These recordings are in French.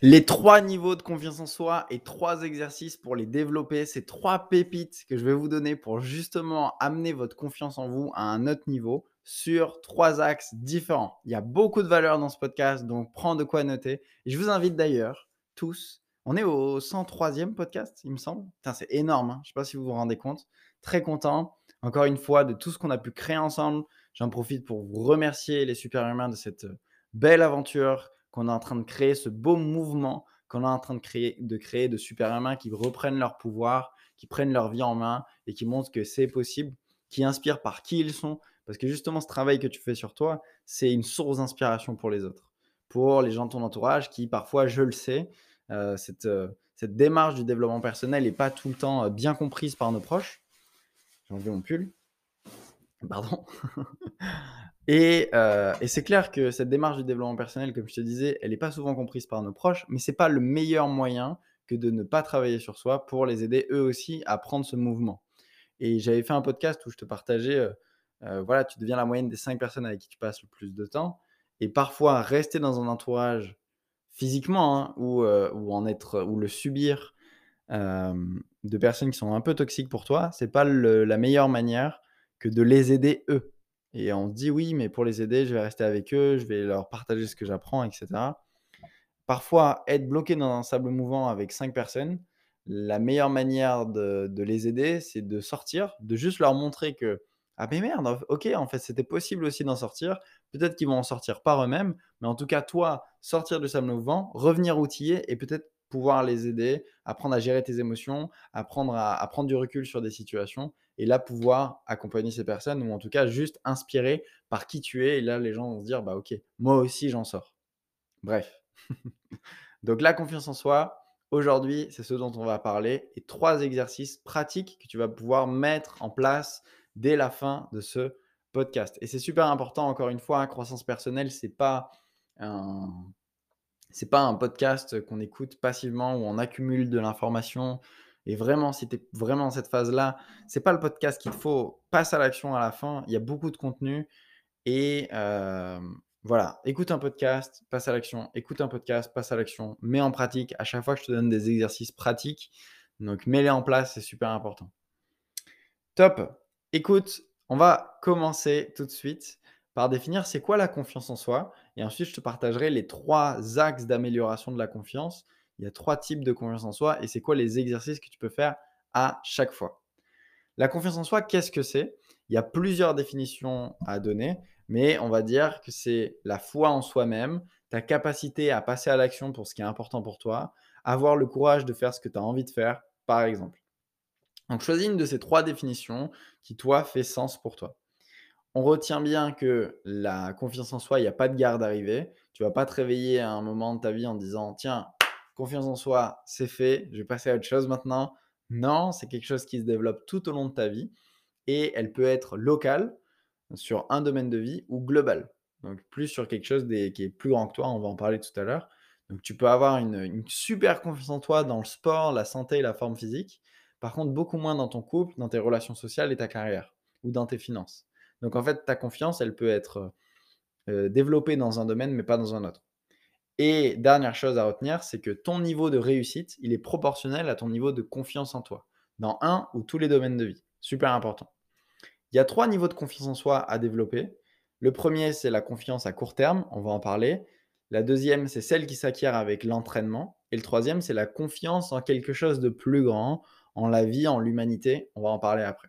Les trois niveaux de confiance en soi et trois exercices pour les développer, ces trois pépites que je vais vous donner pour justement amener votre confiance en vous à un autre niveau sur trois axes différents. Il y a beaucoup de valeur dans ce podcast, donc prends de quoi noter. Et je vous invite d'ailleurs tous, on est au 103e podcast, il me semble. c'est énorme, hein. je ne sais pas si vous vous rendez compte. Très content, encore une fois, de tout ce qu'on a pu créer ensemble. J'en profite pour vous remercier les super humains de cette belle aventure qu'on est en train de créer, ce beau mouvement qu'on est en train de créer, de créer de super-humains qui reprennent leur pouvoir, qui prennent leur vie en main et qui montrent que c'est possible, qui inspirent par qui ils sont. Parce que justement, ce travail que tu fais sur toi, c'est une source d'inspiration pour les autres, pour les gens de ton entourage qui, parfois, je le sais, euh, cette, euh, cette démarche du développement personnel n'est pas tout le temps euh, bien comprise par nos proches. J'ai enlevé mon pull. Pardon. Euh, et, c'est clair que cette démarche du développement personnel, comme je te disais, elle n'est pas souvent comprise par nos proches, mais ce n'est pas le meilleur moyen que de ne pas travailler sur soi pour les aider eux aussi à prendre ce mouvement. Et j'avais fait un podcast où je te partageais, euh, euh, voilà, tu deviens la moyenne des cinq personnes avec qui tu passes le plus de temps. Et parfois, rester dans un entourage physiquement hein, ou, en être, ou le subir de personnes qui sont un peu toxiques pour toi, c'est pas la meilleure manière que de les aider eux. Et on se dit oui, mais pour les aider, je vais rester avec eux, je vais leur partager ce que j'apprends, etc. Parfois, être bloqué dans un sable mouvant avec cinq personnes, la meilleure manière de, les aider, c'est de sortir, de juste leur montrer que ah mais merde, ok, en fait, c'était possible aussi d'en sortir. Peut-être qu'ils vont en sortir par eux-mêmes, mais en tout cas, toi, sortir du sable mouvant, revenir outillé et peut-être pouvoir les aider, apprendre à gérer tes émotions, apprendre à prendre du recul sur des situations et là pouvoir accompagner ces personnes ou en tout cas juste inspirer par qui tu es. Et là les gens vont se dire bah ok moi aussi j'en sors. Bref. Donc la confiance en soi aujourd'hui c'est ce dont on va parler. Et trois exercices pratiques que tu vas pouvoir mettre en place dès la fin de ce podcast. Et c'est super important encore une fois hein, croissance personnelle c'est pas un pas un podcast qu'on écoute passivement où on accumule de l'information et vraiment, si tu es vraiment dans cette phase-là, c'est pas le podcast qu'il faut. Passe à l'action à la fin. Il y a beaucoup de contenu. Et voilà, écoute un podcast, passe à l'action. Écoute un podcast, passe à l'action. Mets en pratique. À chaque fois je te donne des exercices pratiques, donc mets-les en place, c'est super important. Top. Écoute, on va commencer tout de suite par définir c'est quoi la confiance en soi. Et ensuite, je te partagerai les trois axes d'amélioration de la confiance il y a trois types de confiance en soi et c'est quoi les exercices que tu peux faire à chaque fois. La confiance en soi, qu'est-ce que c'est? Il y a plusieurs définitions à donner, mais on va dire que c'est la foi en soi-même, ta capacité à passer à l'action pour ce qui est important pour toi, avoir le courage de faire ce que tu as envie de faire, par exemple. Donc choisis une de ces trois définitions qui, toi, fait sens pour toi. On retient bien que la confiance en soi, il n'y a pas de garde arrivée. Tu vas pas te réveiller à un moment de ta vie en disant, tiens, confiance en soi, c'est fait, je vais passer à autre chose maintenant. Non, c'est quelque chose qui se développe tout au long de ta vie et elle peut être locale sur un domaine de vie ou globale. Donc plus sur quelque chose qui est plus grand que toi, on va en parler tout à l'heure. Donc tu peux avoir une, super confiance en toi dans le sport, la santé et la forme physique. Par contre, beaucoup moins dans ton couple, dans tes relations sociales et ta carrière ou dans tes finances. Donc en fait, ta confiance, elle peut être euh, développée dans un domaine mais pas dans un autre. Et dernière chose à retenir, c'est que ton niveau de réussite, il est proportionnel à ton niveau de confiance en toi, dans un ou tous les domaines de vie. Super important. Il y a trois niveaux de confiance en soi à développer. Le premier, c'est la confiance à court terme, on va en parler. La deuxième, c'est celle qui s'acquiert avec l'entraînement. Et le troisième, c'est la confiance en quelque chose de plus grand, en la vie, en l'humanité. On va en parler après.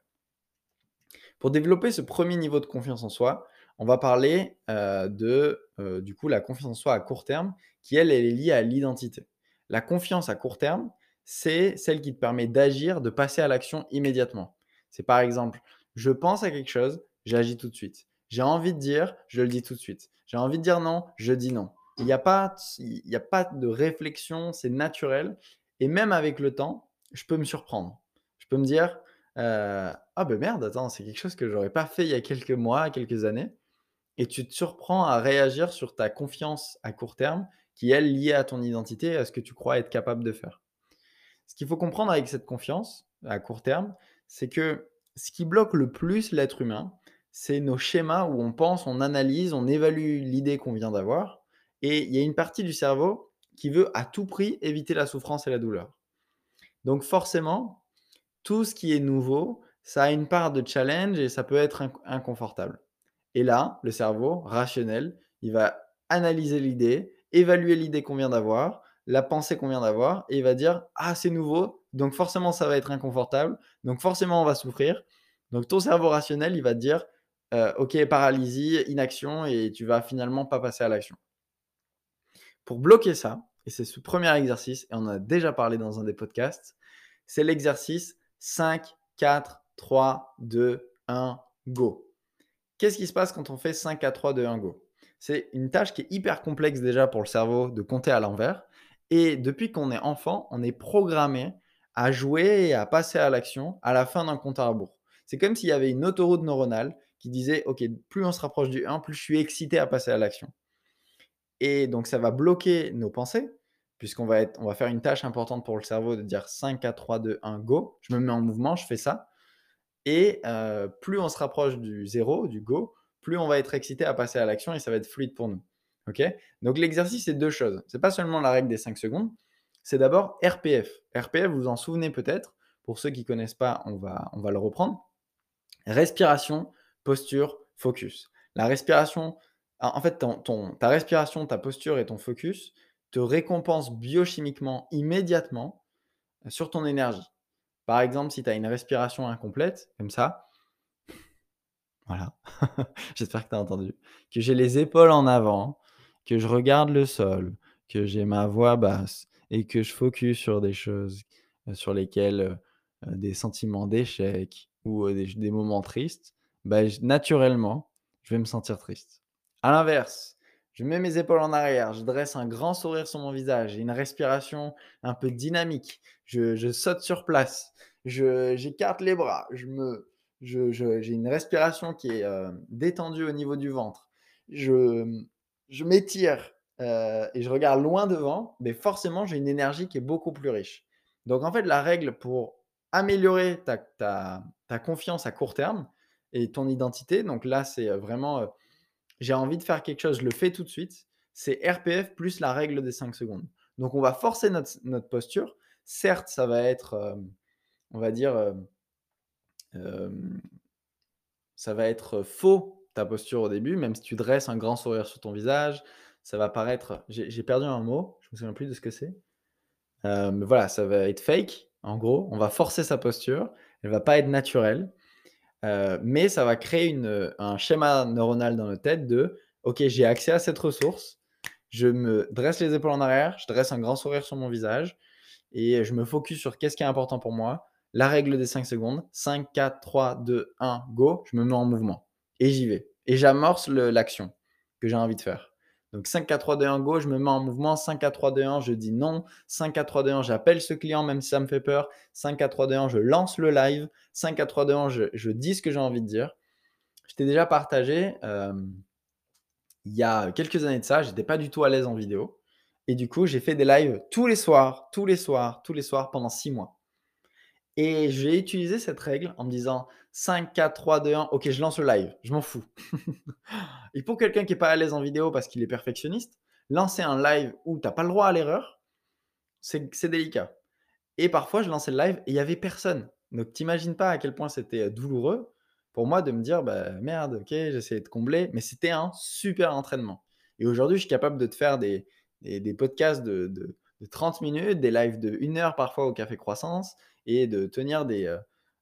Pour développer ce premier niveau de confiance en soi, on va parler de du coup la confiance en soi à court terme, qui elle, est liée à l'identité. La confiance à court terme, c'est celle qui te permet d'agir, de passer à l'action immédiatement. C'est par exemple, je pense à quelque chose, j'agis tout de suite. J'ai envie de dire, je le dis tout de suite. J'ai envie de dire non, je dis non. Il n'y a, pas, il a pas de réflexion, c'est naturel. Et même avec le temps, je peux me surprendre peux me dire, euh, «Ah ben merde, attends, c'est quelque chose que j'aurais pas fait il y a quelques mois, quelques années» et tu te surprends à réagir sur ta confiance à court terme qui est, liée à ton identité à ce que tu crois être capable de faire. Ce qu'il faut comprendre avec cette confiance à court terme, c'est que ce qui bloque le plus l'être humain, c'est nos schémas où on pense, on analyse, on évalue l'idée qu'on vient d'avoir et il y a une partie du cerveau qui veut à tout prix éviter la souffrance et la douleur. Donc forcément, tout ce qui est nouveau, ça a une part de challenge et ça peut être inconfortable. Et là, le cerveau rationnel, il va analyser l'idée, évaluer l'idée qu'on vient d'avoir, la pensée qu'on vient d'avoir, et il va dire Ah, c'est nouveau, donc forcément ça va être inconfortable, donc forcément on va souffrir. Donc ton cerveau rationnel, il va te dire euh, Ok, paralysie, inaction, et tu vas finalement pas passer à l'action. Pour bloquer ça, et c'est ce premier exercice, et on en a déjà parlé dans un des podcasts, c'est l'exercice 5, 4, 3, 2, 1, go. Qu'est-ce qui se passe quand on fait 5, 4, 3, 2, 1, go? C'est une tâche qui est hyper complexe déjà pour le cerveau de compter à l'envers. Et depuis qu'on est enfant, on est programmé à jouer et à passer à l'action à la fin d'un compte à rebours. C'est comme s'il y avait une autoroute neuronale qui disait, OK, plus on se rapproche du 1, plus je suis excité à passer à l'action. Et donc, ça va bloquer nos pensées, puisqu'on va, être, on va faire une tâche importante pour le cerveau de dire 5, 4, 3, 2, 1, go. Je me mets en mouvement, je fais ça. Et plus on se rapproche du zéro, du go, plus on va être excité à passer à l'action et ça va être fluide pour nous. Ok? Donc l'exercice, c'est deux choses. C'est pas seulement la règle des 5 secondes, c'est d'abord RPF. RPF, vous vous en souvenez peut-être. Pour ceux qui ne connaissent pas, on va, le reprendre. Respiration, posture, focus. La respiration, en fait, ta respiration, ta posture et ton focus te récompensent biochimiquement immédiatement sur ton énergie. Par exemple, si tu as une respiration incomplète, comme ça, voilà, j'espère que tu as entendu, que j'ai les épaules en avant, que je regarde le sol, que j'ai ma voix basse et que je focus sur des choses euh, sur lesquelles euh, euh, des sentiments d'échec ou des, moments tristes, bah, naturellement, je vais me sentir triste. À l'inverse, je mets mes épaules en arrière, je dresse un grand sourire sur mon visage, une respiration un peu dynamique, je, saute sur place, j'écarte les bras, je me, j'ai une respiration qui est euh, détendue au niveau du ventre, je, je m'étire euh, et je regarde loin devant, mais forcément j'ai une énergie qui est beaucoup plus riche. Donc en fait, la règle pour améliorer ta, ta, ta confiance à court terme et ton identité, donc là c'est euh, vraiment j'ai envie de faire quelque chose, je le fais tout de suite. C'est RPF plus la règle des 5 secondes. Donc, on va forcer notre, posture. Certes, ça va être, euh, on va dire, euh, euh, ça va être faux ta posture au début, même si tu dresses un grand sourire sur ton visage. Ça va paraître. J'ai perdu un mot, je me souviens plus de ce que c'est. mais voilà, ça va être fake. En gros, on va forcer sa posture. Elle va pas être naturelle. Euh, mais ça va créer un schéma neuronal dans notre tête de OK, j'ai accès à cette ressource, je me dresse les épaules en arrière, je dresse un grand sourire sur mon visage et je me focus sur qu'est-ce qui est important pour moi. La règle des 5 secondes 5, 4, 3, 2, 1, go, je me mets en mouvement et j'y vais. Et j'amorce l'action que j'ai envie de faire. Donc 5, 4, 3, 2, 1, go, je me mets en mouvement. 5, 4, 3, 2, 1, je dis non. 5, 4, 3, 2, 1, j'appelle ce client même si ça me fait peur. 5, 4, 3, 2, 1, je lance le live. 5, 4, 3, 2, 1, je, dis ce que j'ai envie de dire. Je t'ai déjà partagé, euh, il y a quelques années de ça, j'étais pas du tout à l'aise en vidéo. Et du coup, j'ai fait des lives tous les soirs, tous les soirs, tous les soirs pendant 6 mois. Et j'ai utilisé cette règle en me disant 5, 4, 3, 2, 1, ok, je lance le live, je m'en fous. et pour quelqu'un qui n'est pas à l'aise en vidéo parce qu'il est perfectionniste, lancer un live où tu n'as pas le droit à l'erreur, c'est délicat. Et parfois, je lançais le live et il n'y avait personne. Donc, t'imagines pas à quel point c'était euh, douloureux pour moi de me dire, bah, merde, ok, j'essayais de combler, mais c'était un super entraînement. Et aujourd'hui, je suis capable de te faire des, des, podcasts de, de, de, 30 minutes, des lives de 1 heure parfois au Café Croissance, et de tenir des, euh,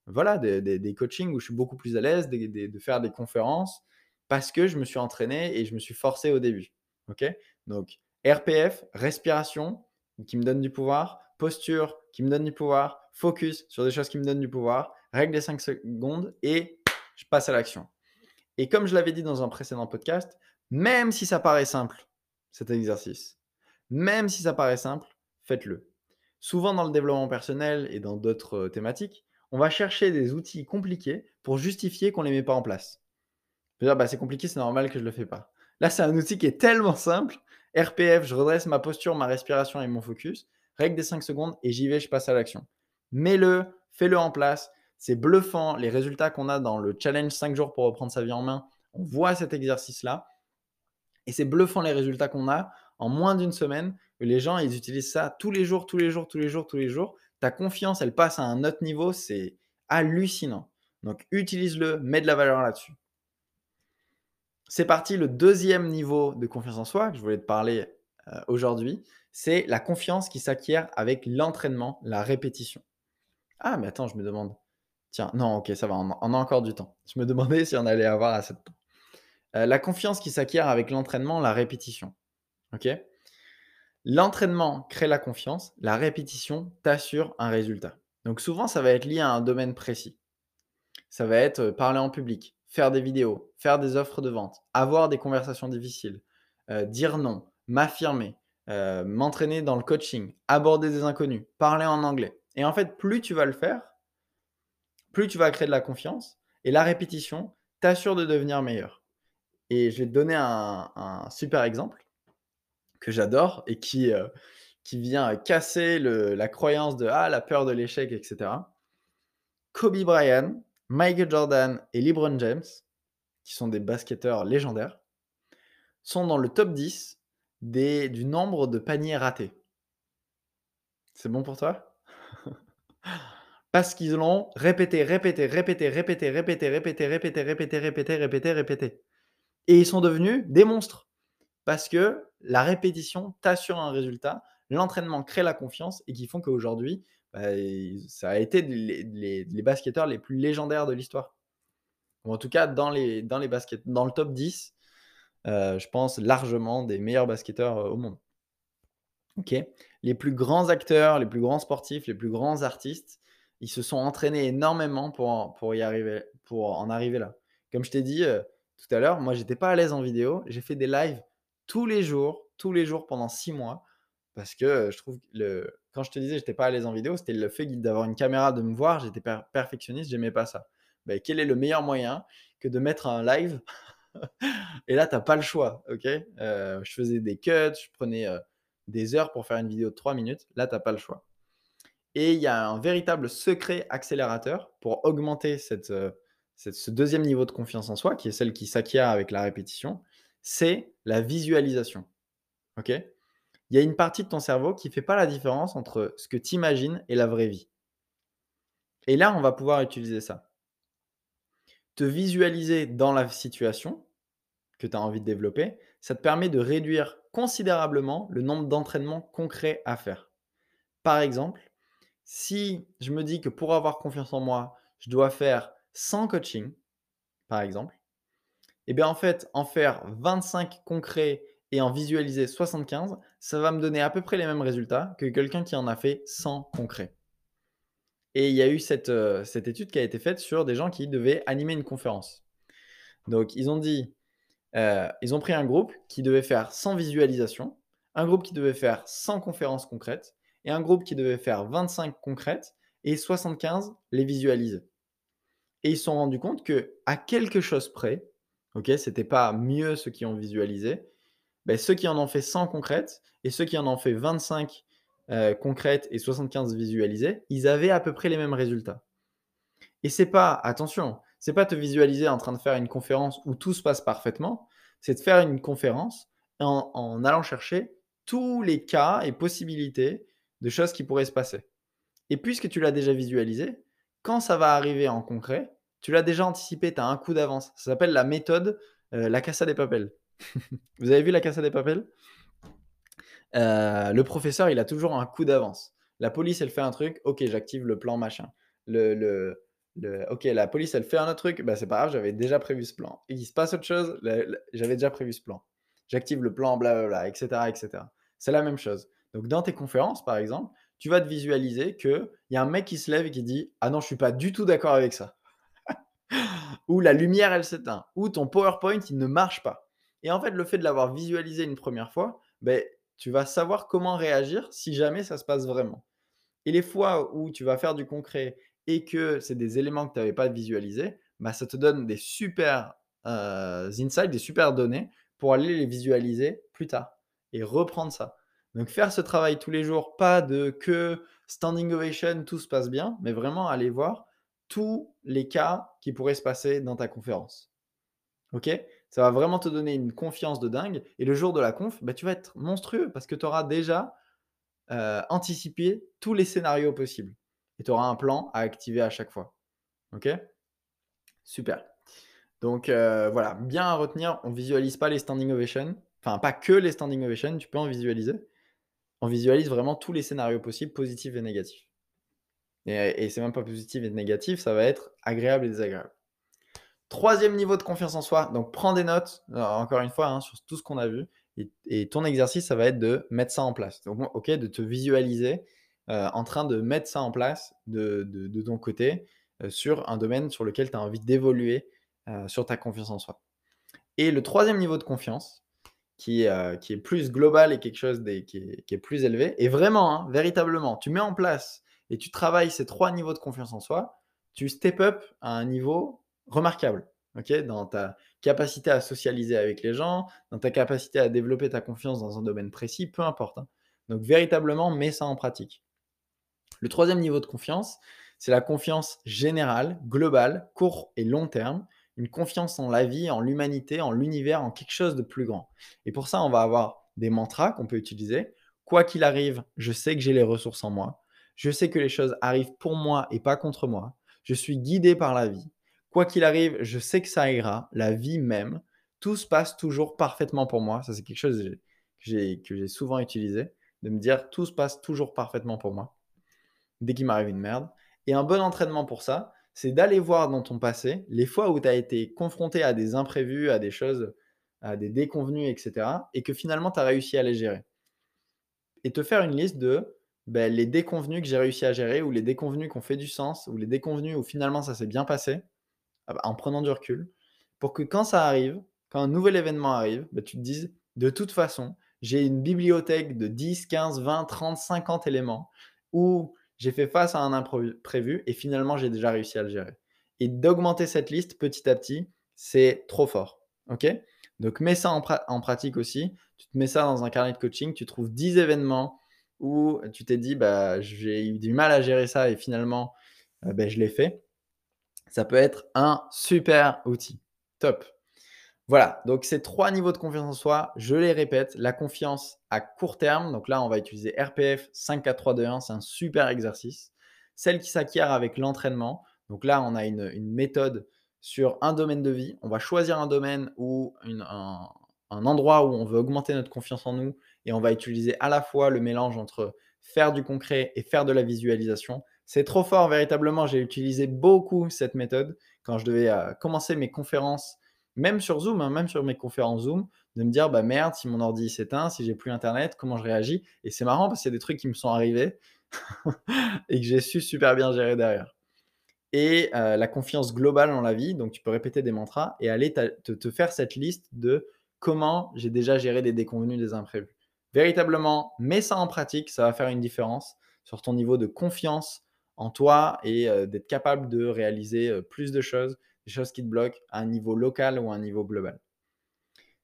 voilà, des, des, coachings où je suis beaucoup plus à l'aise, de faire des conférences, parce que je me suis entraîné et je me suis forcé au début. ok? Donc, RPF, respiration, qui me donne du pouvoir, posture, qui me donne du pouvoir, focus sur des choses qui me donnent du pouvoir, règle des 5 secondes et je passe à l'action. Et comme je l'avais dit dans un précédent podcast, même si ça paraît simple, cet exercice, même si ça paraît simple, faites-le. Souvent dans le développement personnel et dans d'autres thématiques, on va chercher des outils compliqués pour justifier qu'on ne les met pas en place. Dire, bah, c'est compliqué, c'est normal que je ne le fais pas. Là, c'est un outil qui est tellement simple. RPF, je redresse ma posture, ma respiration et mon focus. Règle des 5 secondes et j'y vais, je passe à l'action. Mets-le, fais-le en place. C'est bluffant les résultats qu'on a dans le challenge 5 jours pour reprendre sa vie en main. On voit cet exercice-là. Et c'est bluffant les résultats qu'on a en moins d'une semaine. Les gens, ils utilisent ça tous les jours, tous les jours, tous les jours, tous les jours. Ta confiance, elle passe à un autre niveau. C'est hallucinant. Donc, utilise-le, mets de la valeur là-dessus. C'est parti, le deuxième niveau de confiance en soi que je voulais te parler euh, aujourd'hui, c'est la confiance qui s'acquiert avec l'entraînement, la répétition. Ah, mais attends, je me demande. Tiens, non, ok, ça va, on, a encore du temps. Je me demandais si on allait avoir assez de temps. Euh, la confiance qui s'acquiert avec l'entraînement, la répétition. Ok? L'entraînement crée la confiance, la répétition t'assure un résultat. Donc souvent, ça va être lié à un domaine précis. Ça va être euh, parler en public, faire des vidéos, faire des offres de vente, avoir des conversations difficiles, euh, dire non, m'affirmer, euh, m'entraîner dans le coaching, aborder des inconnus, parler en anglais. Et en fait, plus tu vas le faire, plus tu vas créer de la confiance. Et la répétition t'assure de devenir meilleur. Et je vais te donner un, super exemple que j'adore et qui, euh, qui vient casser la croyance de ah, la peur de l'échec, etc. Kobe Bryant, Michael Jordan et LeBron James, qui sont des basketteurs légendaires, sont dans le top 10 des, du nombre de paniers ratés. C'est bon pour toi Parce qu'ils l'ont répété, répété, répété, répété, répété, répété, répété, répété, répété, répété, répété. Et ils sont devenus des monstres. Parce que la répétition t'assure un résultat, l'entraînement crée la confiance et qui font qu'aujourd'hui, bah, ça a été les, basketteurs les plus légendaires de l'histoire. Ou en tout cas, dans, les, dans, les dans le top 10, euh, je pense largement des meilleurs basketteurs euh, au monde. Les plus grands acteurs, les plus grands sportifs, les plus grands artistes, ils se sont entraînés énormément pour, pour, y arriver, pour en arriver là. Comme je t'ai dit euh, tout à l'heure, moi, j'étais pas à l'aise en vidéo. J'ai fait des lives tous les jours, tous les jours pendant six mois, parce que je trouve que le, quand je te disais que j'étais pas à l'aise en vidéo, c'était le fait d'avoir une caméra, de me voir, j'étais perfectionniste, j'aimais pas ça. Ben, quel est le meilleur moyen que de mettre un live Et là, tu n'as pas le choix, ok? Euh, Je faisais des cuts, je prenais euh, des heures pour faire une vidéo de 3 minutes. Là, tu n'as pas le choix. Et il y a un véritable secret accélérateur pour augmenter cette, euh, cette, ce deuxième niveau de confiance en soi, qui est celle qui s'acquiert avec la répétition, c'est la visualisation. ok? Il y a une partie de ton cerveau qui ne fait pas la différence entre ce que tu imagines et la vraie vie. Et là, on va pouvoir utiliser ça. Te visualiser dans la situation que tu as envie de développer, ça te permet de réduire considérablement le nombre d'entraînements concrets à faire. Par exemple, si je me dis que pour avoir confiance en moi, je dois faire 100 coachings, par exemple, et eh bien en fait, en faire 25 concrets et en visualiser 75, ça va me donner à peu près les mêmes résultats que quelqu'un qui en a fait 100 concrets. Et il y a eu cette, euh, cette, étude qui a été faite sur des gens qui devaient animer une conférence. Donc, ils ont dit, euh, ils ont pris un groupe qui devait faire 100 visualisations, un groupe qui devait faire 100 conférences concrètes, et un groupe qui devait faire 25 concrètes et 75 les visualiser. Et ils se sont rendus compte que à quelque chose près, ok, c'était pas mieux ceux qui ont visualisé, ben, ceux qui en ont fait 100 concrètes et ceux qui en ont fait 25 euh, concrètes et 75 visualisées, ils avaient à peu près les mêmes résultats. Et c'est pas, attention, c'est pas te visualiser en train de faire une conférence où tout se passe parfaitement, c'est de faire une conférence en, en allant chercher tous les cas et possibilités de choses qui pourraient se passer. Et puisque tu l'as déjà visualisé, quand ça va arriver en concret, tu l'as déjà anticipé, tu as un coup d'avance. Ça s'appelle la méthode euh, la Casa des Papels. Vous avez vu la Casa des Papels? Euh, Le professeur, il a toujours un coup d'avance. La police, elle fait un truc, ok, j'active le plan machin. Le, ok, la police, elle fait un autre truc, bah, c'est pas grave, j'avais déjà prévu ce plan. Il se passe autre chose, j'avais déjà prévu ce plan. J'active le plan, blablabla, etc. etc. C'est la même chose. Donc, dans tes conférences, par exemple, tu vas te visualiser qu'il y a un mec qui se lève et qui dit Ah non, je suis pas du tout d'accord avec ça. Ou la lumière, elle s'éteint. Ou ton PowerPoint, il ne marche pas. Et en fait, le fait de l'avoir visualisé une première fois, ben, tu vas savoir comment réagir si jamais ça se passe vraiment. Et les fois où tu vas faire du concret et que c'est des éléments que tu n'avais pas visualisés, bah, ça te donne des super euh, insights, des super données pour aller les visualiser plus tard et reprendre ça. Donc faire ce travail tous les jours, pas de que standing ovation, tout se passe bien, mais vraiment aller voir tous les cas qui pourraient se passer dans ta conférence. OK? Ça va vraiment te donner une confiance de dingue. Et le jour de la conf, bah, tu vas être monstrueux parce que tu auras déjà euh, anticipé tous les scénarios possibles. Et tu auras un plan à activer à chaque fois. OK? Super. Donc euh, voilà, bien à retenir, on visualise pas les standing ovations. Enfin, pas que les standing ovations, tu peux en visualiser. On visualise vraiment tous les scénarios possibles, positifs et négatifs. Et, et c'est même pas positif et négatif, ça va être agréable et désagréable. Troisième niveau de confiance en soi, donc prends des notes, euh, encore une fois, hein, sur tout ce qu'on a vu. Et, ton exercice, ça va être de mettre ça en place. Donc, ok, de te visualiser euh, en train de mettre ça en place de, ton côté euh, sur un domaine sur lequel tu as envie d'évoluer sur ta confiance en soi. Et le troisième niveau de confiance, qui, qui est plus global et quelque chose qui, est, plus élevé, et vraiment, hein, véritablement, tu mets en place et tu travailles ces trois niveaux de confiance en soi, tu step up à un niveau remarquable. ok? Dans ta capacité à socialiser avec les gens, dans ta capacité à développer ta confiance dans un domaine précis, peu importe. Hein. Donc véritablement, mets ça en pratique. Le troisième niveau de confiance, c'est la confiance générale, globale, court et long terme, une confiance en la vie, en l'humanité, en l'univers, en quelque chose de plus grand. Et pour ça, on va avoir des mantras qu'on peut utiliser. Quoi qu'il arrive, je sais que j'ai les ressources en moi. Je sais que les choses arrivent pour moi et pas contre moi. Je suis guidé par la vie. Quoi qu'il arrive, je sais que ça ira, la vie même. Tout se passe toujours parfaitement pour moi. Ça, c'est quelque chose que j'ai souvent utilisé, de me dire tout se passe toujours parfaitement pour moi, dès qu'il m'arrive une merde. Et un bon entraînement pour ça, c'est d'aller voir dans ton passé les fois où tu as été confronté à des imprévus, à des choses, à des déconvenus, etc. Et que finalement, tu as réussi à les gérer. Et te faire une liste de ben, les déconvenus que j'ai réussi à gérer, ou les déconvenus qui ont fait du sens, ou les déconvenus où finalement ça s'est bien passé, ah bah, en prenant du recul, pour que quand ça arrive, quand un nouvel événement arrive, bah, tu te dises, de toute façon, j'ai une bibliothèque de 10, 15, 20, 30, 50 éléments où j'ai fait face à un imprévu et finalement j'ai déjà réussi à le gérer. Et d'augmenter cette liste petit à petit, c'est trop fort. OK? Donc mets ça en, en, pratique aussi. Tu te mets ça dans un carnet de coaching, tu trouves 10 événements où tu t'es dit bah, j'ai eu du mal à gérer ça et finalement euh, bah, je l'ai fait ça peut être un super outil. Top. Voilà, donc ces trois niveaux de confiance en soi, je les répète, la confiance à court terme, donc là on va utiliser RPF 5, 4, 3, 2, 1, c'est un super exercice. Celle qui s'acquiert avec l'entraînement, donc là on a une, méthode sur un domaine de vie, on va choisir un domaine ou un endroit où on veut augmenter notre confiance en nous et on va utiliser à la fois le mélange entre faire du concret et faire de la visualisation. C'est trop fort, véritablement. J'ai utilisé beaucoup cette méthode quand je devais euh, commencer mes conférences, même sur Zoom, hein, même sur mes conférences Zoom, de me dire bah merde, si mon ordi s'éteint, si j'ai plus Internet, comment je réagis? Et c'est marrant parce qu'il y a des trucs qui me sont arrivés et que j'ai su super bien gérer derrière. Et euh, la confiance globale dans la vie, donc tu peux répéter des mantras et aller te, te faire cette liste de comment j'ai déjà géré des déconvenus, des imprévus. Véritablement, mets ça en pratique, ça va faire une différence sur ton niveau de confiance en toi et d'être capable de réaliser plus de choses, des choses qui te bloquent à un niveau local ou à un niveau global.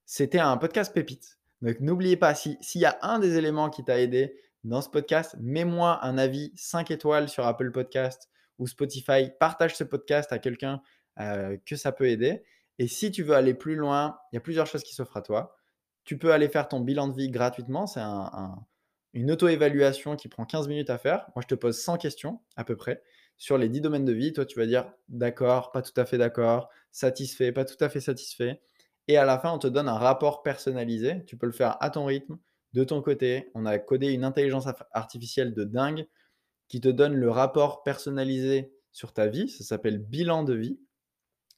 C'était un podcast pépite. Donc n'oubliez pas, s'il y a un des éléments qui t'a aidé dans ce podcast, mets-moi un avis 5 étoiles sur Apple Podcast ou Spotify. Partage ce podcast à quelqu'un que ça peut aider. Et si tu veux aller plus loin, il y a plusieurs choses qui s'offrent à toi. Tu peux aller faire ton bilan de vie gratuitement. C'est un une auto-évaluation qui prend 15 minutes à faire. Moi, je te pose 100 questions à peu près sur les 10 domaines de vie. Toi, tu vas dire d'accord, pas tout à fait d'accord, satisfait, pas tout à fait satisfait. Et à la fin, on te donne un rapport personnalisé. Tu peux le faire à ton rythme, de ton côté. On a codé une intelligence artificielle de dingue qui te donne le rapport personnalisé sur ta vie. Ça s'appelle bilan de vie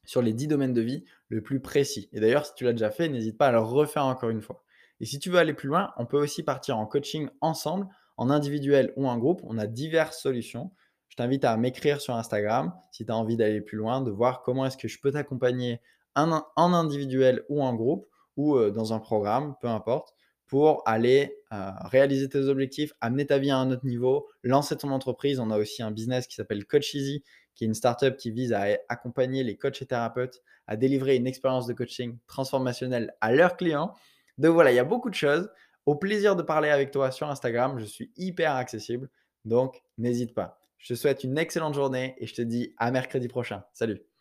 sur les 10 domaines de vie le plus précis. Et d'ailleurs, si tu l'as déjà fait, n'hésite pas à le refaire encore une fois. Et si tu veux aller plus loin, on peut aussi partir en coaching ensemble, en individuel ou en groupe. On a diverses solutions. Je t'invite à m'écrire sur Instagram si tu as envie d'aller plus loin, de voir comment est-ce que je peux t'accompagner en individuel ou en groupe ou euh, dans un programme, peu importe, pour aller euh, réaliser tes objectifs, amener ta vie à un autre niveau, lancer ton entreprise. On a aussi un business qui s'appelle Coach Easy, qui est une startup qui vise à accompagner les coachs et thérapeutes à délivrer une expérience de coaching transformationnelle à leurs clients. Donc voilà, il y a beaucoup de choses. Au plaisir de parler avec toi sur Instagram. Je suis hyper accessible. Donc n'hésite pas. Je te souhaite une excellente journée et je te dis à mercredi prochain. Salut